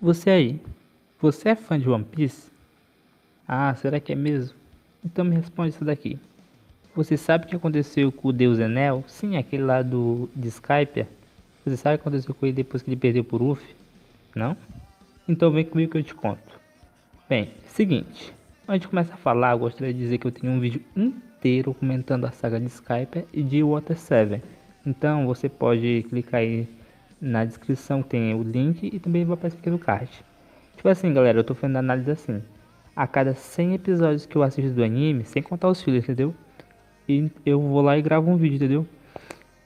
Você aí, você é fã de One Piece? Ah, será que é mesmo? Então me responde isso daqui. Você sabe o que aconteceu com o Deus Enel? Sim, aquele lá do de Skype. Você sabe o que aconteceu com ele depois que ele perdeu por Luffy? Não? Então vem comigo que eu te conto. Bem, seguinte. Antes de começar a falar, eu gostaria de dizer que eu tenho um vídeo inteiro comentando a saga de Skype e de Water 7. Então você pode clicar aí na descrição tem o link e também vai aparecer aqui no card. Tipo assim, galera, eu tô fazendo análise assim. A cada 100 episódios que eu assisto do anime, sem contar os filhos, entendeu? E eu vou lá e gravo um vídeo, entendeu?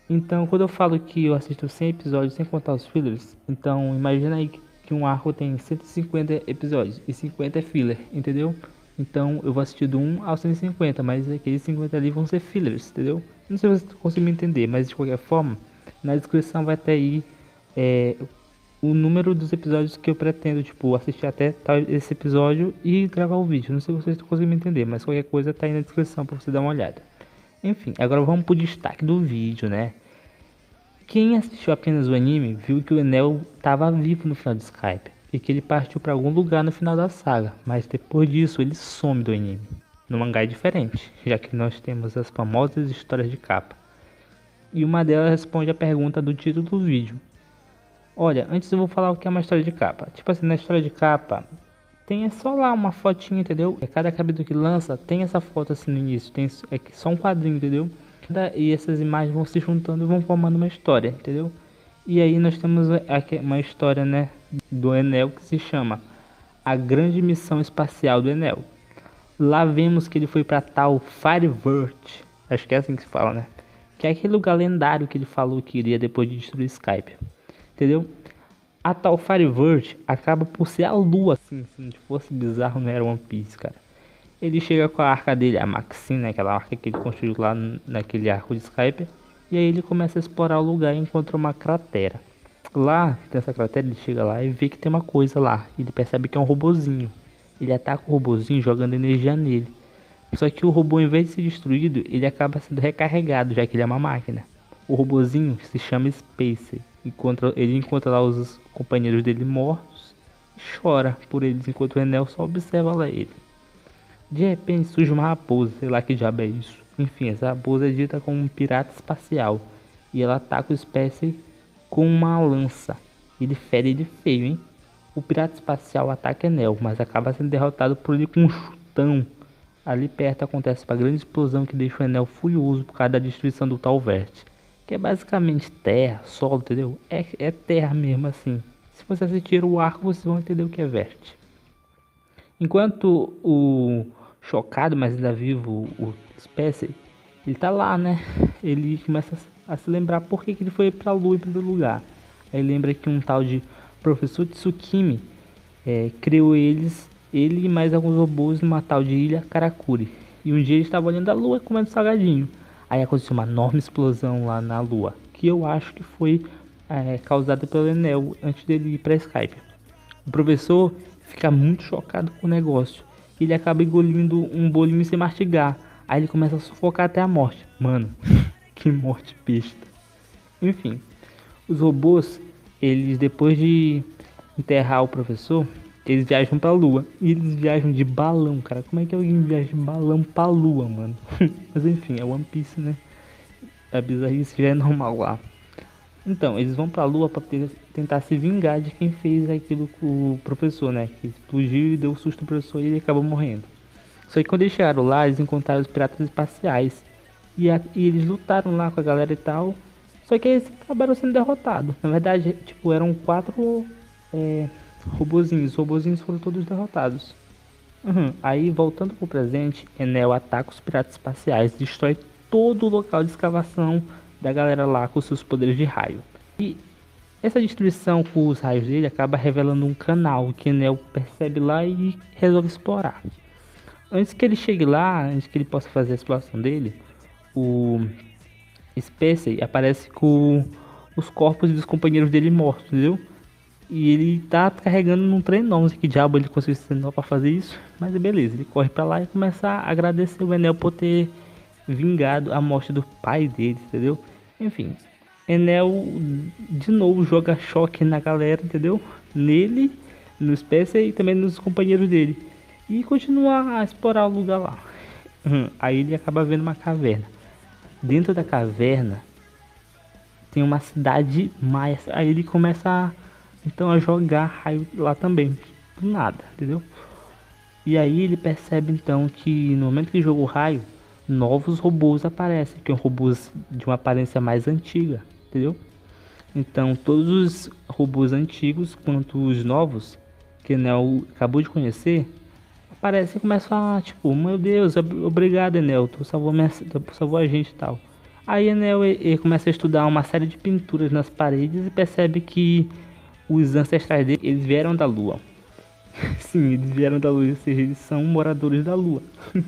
Então, quando eu falo que eu assisto 100 episódios sem contar os fillers, então imagina aí que um arco tem 150 episódios e 50 é filler, entendeu? Então eu vou assistir do 1 ao 150, mas aqueles 50 ali vão ser fillers, entendeu? Não sei se você conseguiu me entender, mas de qualquer forma, na descrição vai ter aí é, o número dos episódios que eu pretendo, tipo, assistir até esse episódio e gravar o vídeo. Não sei se vocês conseguem me entender, mas qualquer coisa tá aí na descrição para você dar uma olhada. Enfim, agora vamos pro destaque do vídeo, né? Quem assistiu apenas o anime viu que o Enel estava vivo no final do Skype e que ele partiu para algum lugar no final da saga, mas depois disso ele some do anime. No mangá é diferente, já que nós temos as famosas histórias de capa. E uma delas responde a pergunta do título do vídeo, Olha, antes eu vou falar o que é uma história de capa. Tipo assim, na história de capa, tem só lá uma fotinha, entendeu? É cada capítulo que lança tem essa foto assim no início, tem é só um quadrinho, entendeu? E essas imagens vão se juntando e vão formando uma história, entendeu? E aí nós temos uma história, né, do Enel que se chama A Grande Missão Espacial do Enel. Lá vemos que ele foi para tal Firevert, acho que é assim que se fala, né? Que é aquele lugar lendário que ele falou que iria depois de destruir Skype entendeu? A tal Fireverse acaba por ser a lua, assim, se fosse bizarro, não era One Piece, cara. Ele chega com a arca dele, a Maxine, né, aquela arca que ele construiu lá naquele arco de Skype, e aí ele começa a explorar o lugar e encontra uma cratera. Lá, nessa cratera, ele chega lá e vê que tem uma coisa lá. Ele percebe que é um robozinho. Ele ataca o robozinho jogando energia nele. Só que o robô, em vez de ser destruído, ele acaba sendo recarregado, já que ele é uma máquina. O robozinho se chama Spacer encontra, ele encontra lá os companheiros dele mortos e chora por eles enquanto o Enel só observa lá ele. De repente surge uma raposa, sei lá que diabo é isso. Enfim, essa raposa é dita como um pirata espacial e ela ataca o espécie com uma lança. Ele fere ele feio, hein? O pirata espacial ataca Enel, mas acaba sendo derrotado por ele com um chutão. Ali perto acontece uma grande explosão que deixa o Enel furioso por causa da destruição do tal Verte que é basicamente terra, solo, entendeu? É, é terra mesmo assim. Se você assistir o arco, vocês vão entender o que é verte. Enquanto o chocado, mas ainda vivo, o Spencer, ele tá lá, né? Ele começa a se lembrar por que, que ele foi pra lua em primeiro lugar. Aí lembra que um tal de professor Tsukimi é, criou eles, ele e mais alguns robôs numa tal de ilha Karakuri. E um dia ele estava olhando a lua comendo salgadinho. Aí aconteceu uma enorme explosão lá na Lua, que eu acho que foi é, causada pelo Enel antes dele ir para Skype. O professor fica muito chocado com o negócio. Ele acaba engolindo um bolinho sem mastigar. Aí ele começa a sufocar até a morte. Mano, que morte besta. Enfim, os robôs, eles depois de enterrar o professor, eles viajam pra lua. E eles viajam de balão, cara. Como é que alguém viaja de balão pra lua, mano? Mas enfim, é One Piece, né? A bizarrice já é normal lá. Então, eles vão pra lua pra tentar se vingar de quem fez aquilo com o professor, né? Que explodiu e deu susto no professor e ele acabou morrendo. Só que quando eles chegaram lá, eles encontraram os piratas espaciais. E, a, e eles lutaram lá com a galera e tal. Só que eles acabaram sendo derrotados. Na verdade, tipo, eram quatro é, robozinhos. Os robozinhos foram todos derrotados. Uhum. Aí, voltando pro presente, Enel ataca os piratas espaciais, destrói todo o local de escavação da galera lá com seus poderes de raio. E essa destruição com os raios dele acaba revelando um canal que Enel percebe lá e resolve explorar. Antes que ele chegue lá, antes que ele possa fazer a exploração dele, o Spacey aparece com os corpos dos companheiros dele mortos, entendeu? E ele tá carregando num trem não sei que diabo ele conseguiu esse trenó pra fazer isso. Mas beleza, ele corre pra lá e começa a agradecer o Enel por ter vingado a morte do pai dele, entendeu? Enfim, Enel de novo joga choque na galera, entendeu? Nele, no Spencer e também nos companheiros dele. E continua a explorar o lugar lá. Hum, aí ele acaba vendo uma caverna. Dentro da caverna tem uma cidade maia. Aí ele começa a, então a jogar raio lá também. Do nada, entendeu? E aí ele percebe então que no momento que joga o raio, novos robôs aparecem, que são robôs de uma aparência mais antiga, entendeu? Então todos os robôs antigos quanto os novos que Enel acabou de conhecer aparecem e começam a falar, tipo, meu Deus, obrigado Enel, tu salvou, minha, tu salvou a gente e tal. Aí Enel ele começa a estudar uma série de pinturas nas paredes e percebe que os ancestrais dele eles vieram da Lua. Sim, eles vieram da Lua, ou seja, eles são moradores da Lua.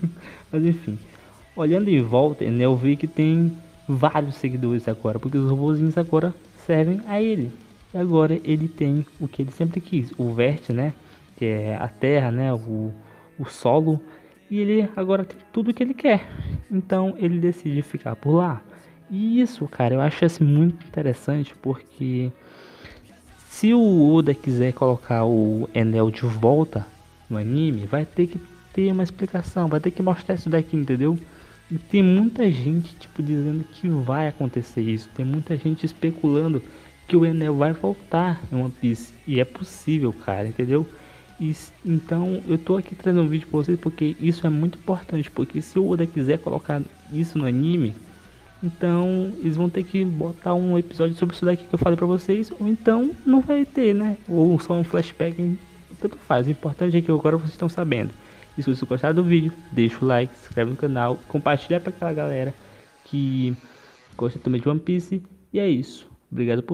Mas enfim, olhando em volta, Enel vê que tem vários seguidores agora, porque os robôzinhos agora servem a ele. E agora ele tem o que ele sempre quis, o vértice, né? Que é a terra, né? O, o solo. E ele agora tem tudo o que ele quer. Então ele decide ficar por lá. E isso, cara, eu acho assim muito interessante porque se o Oda quiser colocar o Enel de volta no anime, vai ter que ter uma explicação, vai ter que mostrar isso daqui, entendeu? E tem muita gente tipo dizendo que vai acontecer isso, tem muita gente especulando que o Enel vai voltar em One Piece e é possível, cara, entendeu? E, então eu tô aqui trazendo um vídeo para vocês porque isso é muito importante, porque se o Oda quiser colocar isso no anime, então, eles vão ter que botar um episódio sobre isso daqui que eu falei pra vocês, ou então não vai ter, né? Ou só um flashback, tanto faz. O importante é que agora vocês estão sabendo. E se vocês gostaram do vídeo, deixa o like, se inscreve no canal, compartilha pra aquela galera que gosta também de One Piece. E é isso. Obrigado por